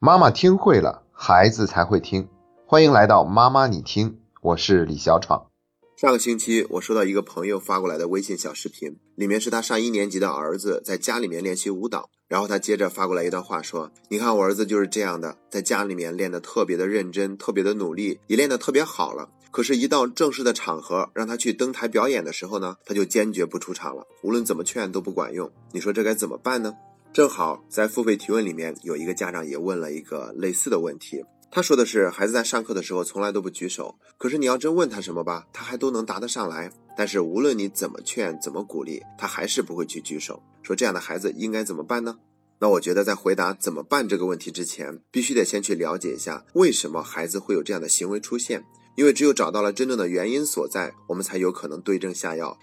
妈妈听会了，孩子才会听。欢迎来到妈妈你听，我是李小闯。上个星期，我收到一个朋友发过来的微信小视频，里面是他上一年级的儿子在家里面练习舞蹈。然后他接着发过来一段话，说：“你看我儿子就是这样的，在家里面练得特别的认真，特别的努力，也练得特别好了。可是，一到正式的场合，让他去登台表演的时候呢，他就坚决不出场了，无论怎么劝都不管用。你说这该怎么办呢？”正好在付费提问里面有一个家长也问了一个类似的问题，他说的是孩子在上课的时候从来都不举手，可是你要真问他什么吧，他还都能答得上来，但是无论你怎么劝怎么鼓励，他还是不会去举手。说这样的孩子应该怎么办呢？那我觉得在回答怎么办这个问题之前，必须得先去了解一下为什么孩子会有这样的行为出现，因为只有找到了真正的原因所在，我们才有可能对症下药。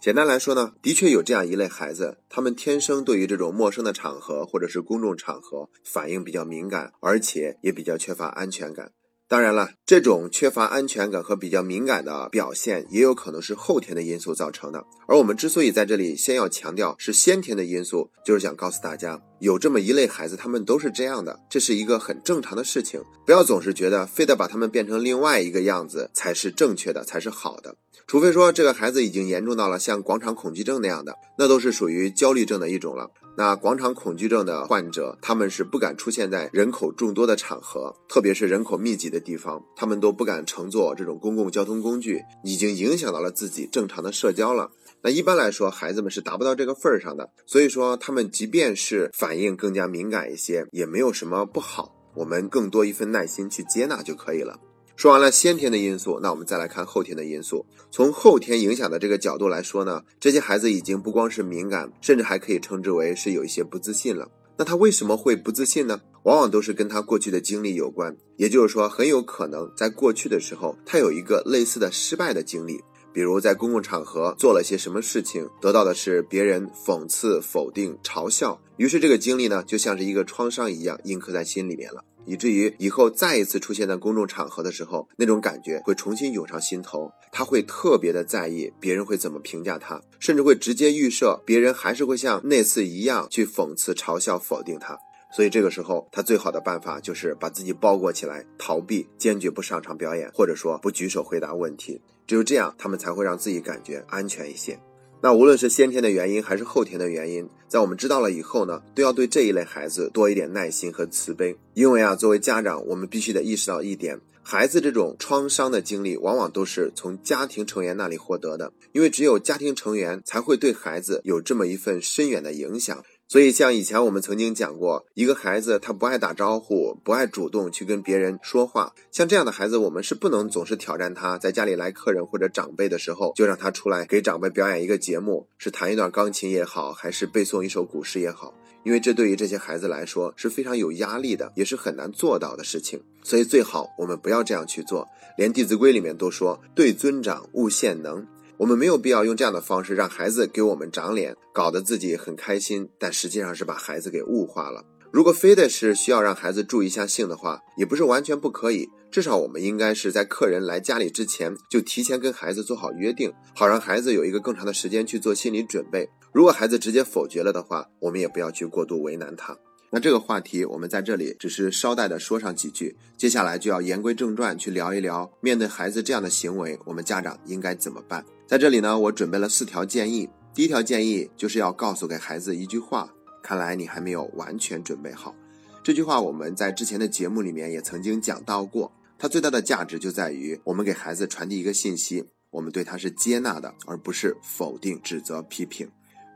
简单来说呢，的确有这样一类孩子，他们天生对于这种陌生的场合或者是公众场合反应比较敏感，而且也比较缺乏安全感。当然了，这种缺乏安全感和比较敏感的表现，也有可能是后天的因素造成的。而我们之所以在这里先要强调是先天的因素，就是想告诉大家，有这么一类孩子，他们都是这样的，这是一个很正常的事情。不要总是觉得非得把他们变成另外一个样子才是正确的，才是好的。除非说这个孩子已经严重到了像广场恐惧症那样的，那都是属于焦虑症的一种了。那广场恐惧症的患者，他们是不敢出现在人口众多的场合，特别是人口密集的地方，他们都不敢乘坐这种公共交通工具，已经影响到了自己正常的社交了。那一般来说，孩子们是达不到这个份儿上的，所以说他们即便是反应更加敏感一些，也没有什么不好，我们更多一份耐心去接纳就可以了。说完了先天的因素，那我们再来看后天的因素。从后天影响的这个角度来说呢，这些孩子已经不光是敏感，甚至还可以称之为是有一些不自信了。那他为什么会不自信呢？往往都是跟他过去的经历有关。也就是说，很有可能在过去的时候，他有一个类似的失败的经历，比如在公共场合做了些什么事情，得到的是别人讽刺、否定、嘲笑，于是这个经历呢，就像是一个创伤一样，印刻在心里面了。以至于以后再一次出现在公众场合的时候，那种感觉会重新涌上心头。他会特别的在意别人会怎么评价他，甚至会直接预设别人还是会像那次一样去讽刺、嘲笑、否定他。所以这个时候，他最好的办法就是把自己包裹起来，逃避，坚决不上场表演，或者说不举手回答问题。只有这样，他们才会让自己感觉安全一些。那无论是先天的原因还是后天的原因，在我们知道了以后呢，都要对这一类孩子多一点耐心和慈悲。因为啊，作为家长，我们必须得意识到一点：孩子这种创伤的经历，往往都是从家庭成员那里获得的。因为只有家庭成员才会对孩子有这么一份深远的影响。所以，像以前我们曾经讲过，一个孩子他不爱打招呼，不爱主动去跟别人说话，像这样的孩子，我们是不能总是挑战他，在家里来客人或者长辈的时候，就让他出来给长辈表演一个节目，是弹一段钢琴也好，还是背诵一首古诗也好，因为这对于这些孩子来说是非常有压力的，也是很难做到的事情。所以最好我们不要这样去做，连《弟子规》里面都说：“对尊长，勿献能。”我们没有必要用这样的方式让孩子给我们长脸，搞得自己很开心，但实际上是把孩子给物化了。如果非得是需要让孩子注意一下性的话，也不是完全不可以。至少我们应该是在客人来家里之前，就提前跟孩子做好约定，好让孩子有一个更长的时间去做心理准备。如果孩子直接否决了的话，我们也不要去过度为难他。那这个话题我们在这里只是捎带的说上几句，接下来就要言归正传，去聊一聊面对孩子这样的行为，我们家长应该怎么办？在这里呢，我准备了四条建议。第一条建议就是要告诉给孩子一句话：看来你还没有完全准备好。这句话我们在之前的节目里面也曾经讲到过，它最大的价值就在于我们给孩子传递一个信息：我们对他是接纳的，而不是否定、指责、批评。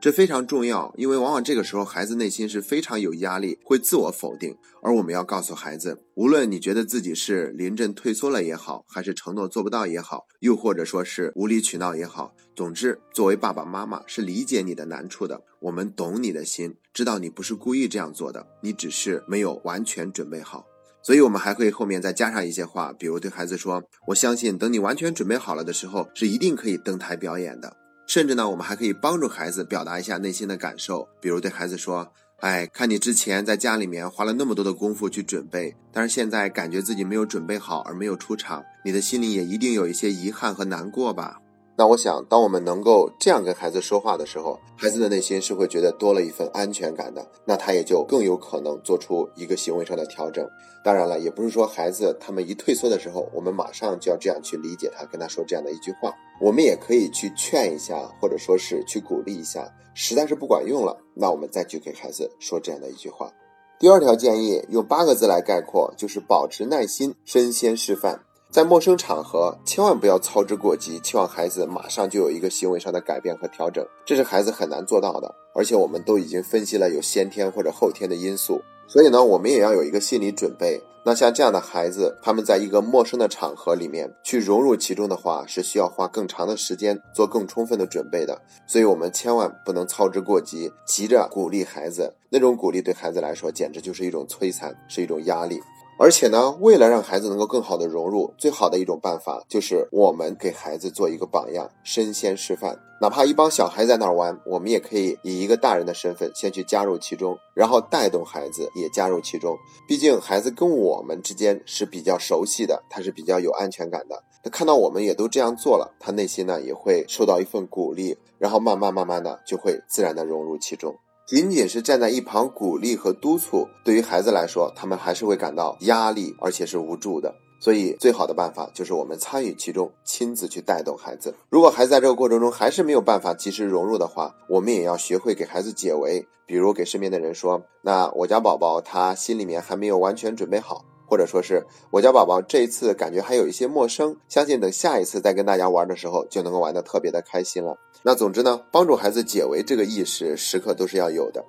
这非常重要，因为往往这个时候孩子内心是非常有压力，会自我否定。而我们要告诉孩子，无论你觉得自己是临阵退缩了也好，还是承诺做不到也好，又或者说是无理取闹也好，总之，作为爸爸妈妈是理解你的难处的。我们懂你的心，知道你不是故意这样做的，你只是没有完全准备好。所以，我们还会后面再加上一些话，比如对孩子说：“我相信，等你完全准备好了的时候，是一定可以登台表演的。”甚至呢，我们还可以帮助孩子表达一下内心的感受，比如对孩子说：“哎，看你之前在家里面花了那么多的功夫去准备，但是现在感觉自己没有准备好而没有出场，你的心里也一定有一些遗憾和难过吧？那我想，当我们能够这样跟孩子说话的时候，孩子的内心是会觉得多了一份安全感的，那他也就更有可能做出一个行为上的调整。当然了，也不是说孩子他们一退缩的时候，我们马上就要这样去理解他，跟他说这样的一句话。我们也可以去劝一下，或者说是去鼓励一下。实在是不管用了，那我们再去给孩子说这样的一句话。第二条建议用八个字来概括，就是保持耐心，身先示范。在陌生场合，千万不要操之过急，期望孩子马上就有一个行为上的改变和调整，这是孩子很难做到的。而且我们都已经分析了有先天或者后天的因素，所以呢，我们也要有一个心理准备。那像这样的孩子，他们在一个陌生的场合里面去融入其中的话，是需要花更长的时间做更充分的准备的。所以我们千万不能操之过急，急着鼓励孩子，那种鼓励对孩子来说简直就是一种摧残，是一种压力。而且呢，为了让孩子能够更好的融入，最好的一种办法就是我们给孩子做一个榜样，身先示范。哪怕一帮小孩在那儿玩，我们也可以以一个大人的身份先去加入其中，然后带动孩子也加入其中。毕竟孩子跟我们之间是比较熟悉的，他是比较有安全感的。他看到我们也都这样做了，他内心呢也会受到一份鼓励，然后慢慢慢慢的就会自然的融入其中。仅仅是站在一旁鼓励和督促，对于孩子来说，他们还是会感到压力，而且是无助的。所以，最好的办法就是我们参与其中，亲自去带动孩子。如果孩子在这个过程中还是没有办法及时融入的话，我们也要学会给孩子解围，比如给身边的人说：“那我家宝宝他心里面还没有完全准备好。”或者说是我家宝宝这一次感觉还有一些陌生，相信等下一次再跟大家玩的时候，就能够玩的特别的开心了。那总之呢，帮助孩子解围这个意识时刻都是要有的。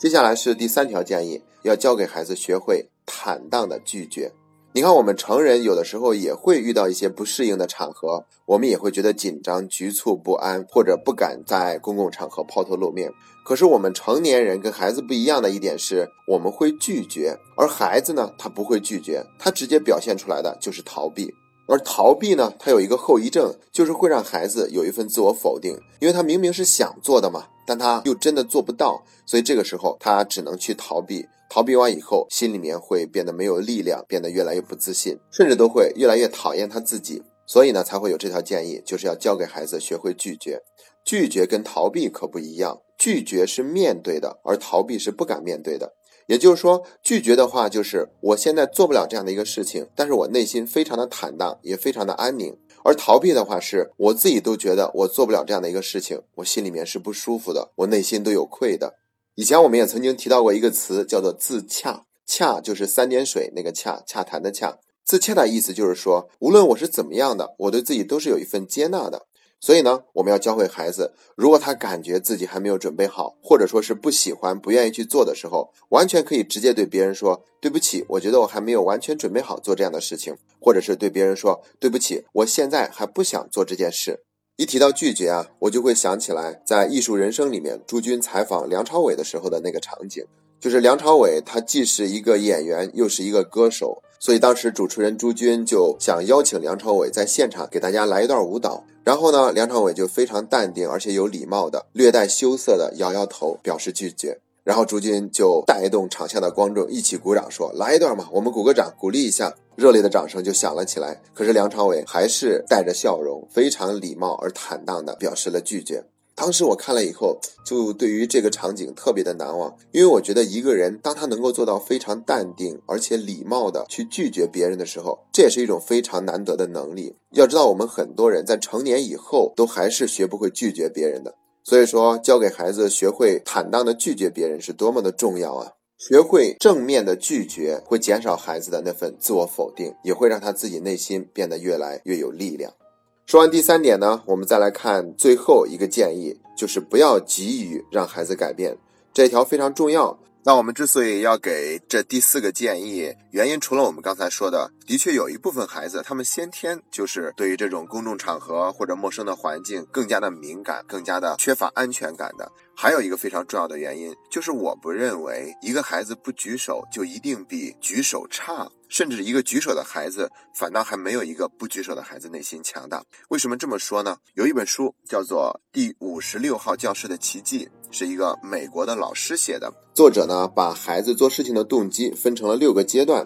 接下来是第三条建议，要教给孩子学会坦荡的拒绝。你看，我们成人有的时候也会遇到一些不适应的场合，我们也会觉得紧张、局促、不安，或者不敢在公共场合抛头露面。可是我们成年人跟孩子不一样的一点是，我们会拒绝，而孩子呢，他不会拒绝，他直接表现出来的就是逃避。而逃避呢，它有一个后遗症，就是会让孩子有一份自我否定，因为他明明是想做的嘛，但他又真的做不到，所以这个时候他只能去逃避。逃避完以后，心里面会变得没有力量，变得越来越不自信，甚至都会越来越讨厌他自己。所以呢，才会有这条建议，就是要教给孩子学会拒绝。拒绝跟逃避可不一样，拒绝是面对的，而逃避是不敢面对的。也就是说，拒绝的话就是我现在做不了这样的一个事情，但是我内心非常的坦荡，也非常的安宁。而逃避的话是我自己都觉得我做不了这样的一个事情，我心里面是不舒服的，我内心都有愧的。以前我们也曾经提到过一个词，叫做自洽。洽就是三点水那个洽，洽谈的洽。自洽的意思就是说，无论我是怎么样的，我对自己都是有一份接纳的。所以呢，我们要教会孩子，如果他感觉自己还没有准备好，或者说是不喜欢、不愿意去做的时候，完全可以直接对别人说：“对不起，我觉得我还没有完全准备好做这样的事情。”或者是对别人说：“对不起，我现在还不想做这件事。”一提到拒绝啊，我就会想起来在《艺术人生》里面朱军采访梁朝伟的时候的那个场景，就是梁朝伟他既是一个演员，又是一个歌手，所以当时主持人朱军就想邀请梁朝伟在现场给大家来一段舞蹈。然后呢，梁朝伟就非常淡定而且有礼貌的，略带羞涩的摇摇头表示拒绝。然后朱军就带动场下的观众一起鼓掌，说：“来一段嘛，我们鼓个掌，鼓励一下。”热烈的掌声就响了起来。可是梁朝伟还是带着笑容，非常礼貌而坦荡的表示了拒绝。当时我看了以后，就对于这个场景特别的难忘，因为我觉得一个人当他能够做到非常淡定而且礼貌的去拒绝别人的时候，这也是一种非常难得的能力。要知道，我们很多人在成年以后都还是学不会拒绝别人的。所以说，教给孩子学会坦荡的拒绝别人是多么的重要啊！学会正面的拒绝，会减少孩子的那份自我否定，也会让他自己内心变得越来越有力量。说完第三点呢，我们再来看最后一个建议，就是不要急于让孩子改变，这条非常重要。那我们之所以要给这第四个建议，原因除了我们刚才说的，的确有一部分孩子他们先天就是对于这种公众场合或者陌生的环境更加的敏感，更加的缺乏安全感的。还有一个非常重要的原因，就是我不认为一个孩子不举手就一定比举手差，甚至一个举手的孩子反倒还没有一个不举手的孩子内心强大。为什么这么说呢？有一本书叫做《第五十六号教室的奇迹》。是一个美国的老师写的。作者呢，把孩子做事情的动机分成了六个阶段。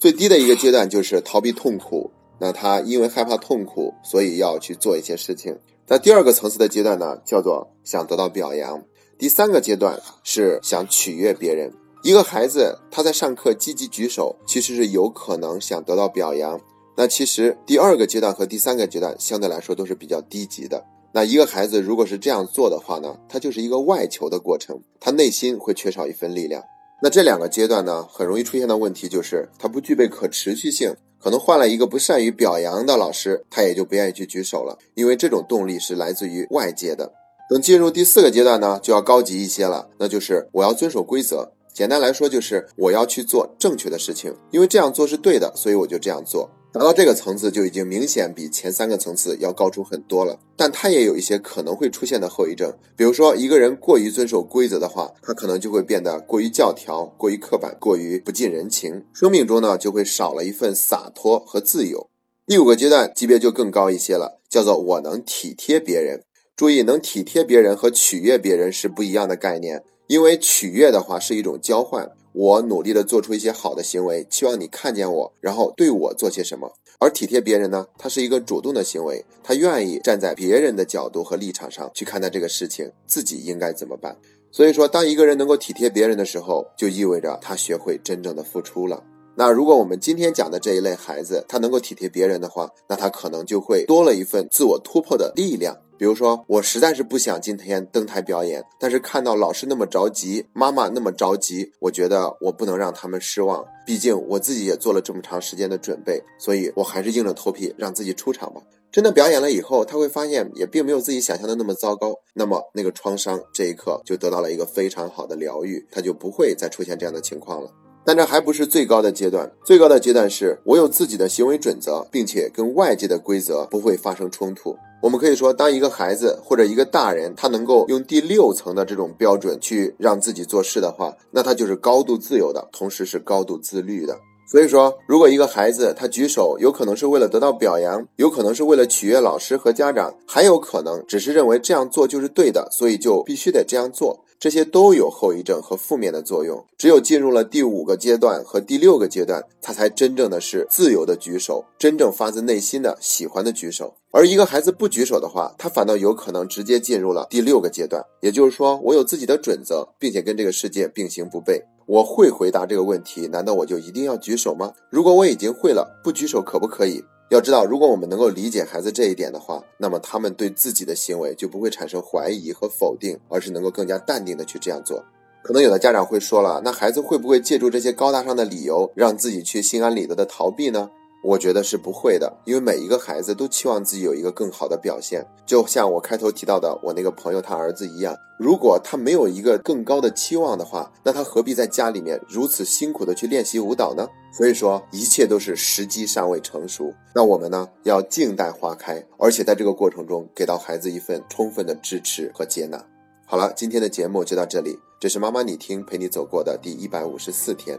最低的一个阶段就是逃避痛苦，那他因为害怕痛苦，所以要去做一些事情。在第二个层次的阶段呢，叫做想得到表扬；第三个阶段是想取悦别人。一个孩子他在上课积极举手，其实是有可能想得到表扬。那其实第二个阶段和第三个阶段相对来说都是比较低级的。那一个孩子如果是这样做的话呢，他就是一个外求的过程，他内心会缺少一份力量。那这两个阶段呢，很容易出现的问题就是他不具备可持续性，可能换了一个不善于表扬的老师，他也就不愿意去举手了，因为这种动力是来自于外界的。等进入第四个阶段呢，就要高级一些了，那就是我要遵守规则。简单来说就是我要去做正确的事情，因为这样做是对的，所以我就这样做。达到这个层次就已经明显比前三个层次要高出很多了，但它也有一些可能会出现的后遗症，比如说一个人过于遵守规则的话，他可能就会变得过于教条、过于刻板、过于不近人情，生命中呢就会少了一份洒脱和自由。第五个阶段级别就更高一些了，叫做我能体贴别人。注意，能体贴别人和取悦别人是不一样的概念，因为取悦的话是一种交换。我努力的做出一些好的行为，期望你看见我，然后对我做些什么。而体贴别人呢，它是一个主动的行为，他愿意站在别人的角度和立场上去看待这个事情，自己应该怎么办。所以说，当一个人能够体贴别人的时候，就意味着他学会真正的付出了。那如果我们今天讲的这一类孩子，他能够体贴别人的话，那他可能就会多了一份自我突破的力量。比如说，我实在是不想今天登台表演，但是看到老师那么着急，妈妈那么着急，我觉得我不能让他们失望。毕竟我自己也做了这么长时间的准备，所以我还是硬着头皮让自己出场吧。真的表演了以后，他会发现也并没有自己想象的那么糟糕。那么那个创伤这一刻就得到了一个非常好的疗愈，他就不会再出现这样的情况了。但这还不是最高的阶段，最高的阶段是我有自己的行为准则，并且跟外界的规则不会发生冲突。我们可以说，当一个孩子或者一个大人，他能够用第六层的这种标准去让自己做事的话，那他就是高度自由的，同时是高度自律的。所以说，如果一个孩子他举手，有可能是为了得到表扬，有可能是为了取悦老师和家长，还有可能只是认为这样做就是对的，所以就必须得这样做。这些都有后遗症和负面的作用。只有进入了第五个阶段和第六个阶段，他才真正的是自由的举手，真正发自内心的喜欢的举手。而一个孩子不举手的话，他反倒有可能直接进入了第六个阶段。也就是说，我有自己的准则，并且跟这个世界并行不悖。我会回答这个问题，难道我就一定要举手吗？如果我已经会了，不举手可不可以？要知道，如果我们能够理解孩子这一点的话，那么他们对自己的行为就不会产生怀疑和否定，而是能够更加淡定的去这样做。可能有的家长会说了，那孩子会不会借助这些高大上的理由，让自己去心安理得的逃避呢？我觉得是不会的，因为每一个孩子都期望自己有一个更好的表现。就像我开头提到的，我那个朋友他儿子一样，如果他没有一个更高的期望的话，那他何必在家里面如此辛苦的去练习舞蹈呢？所以说，一切都是时机尚未成熟。那我们呢，要静待花开，而且在这个过程中给到孩子一份充分的支持和接纳。好了，今天的节目就到这里，这是妈妈你听陪你走过的第一百五十四天。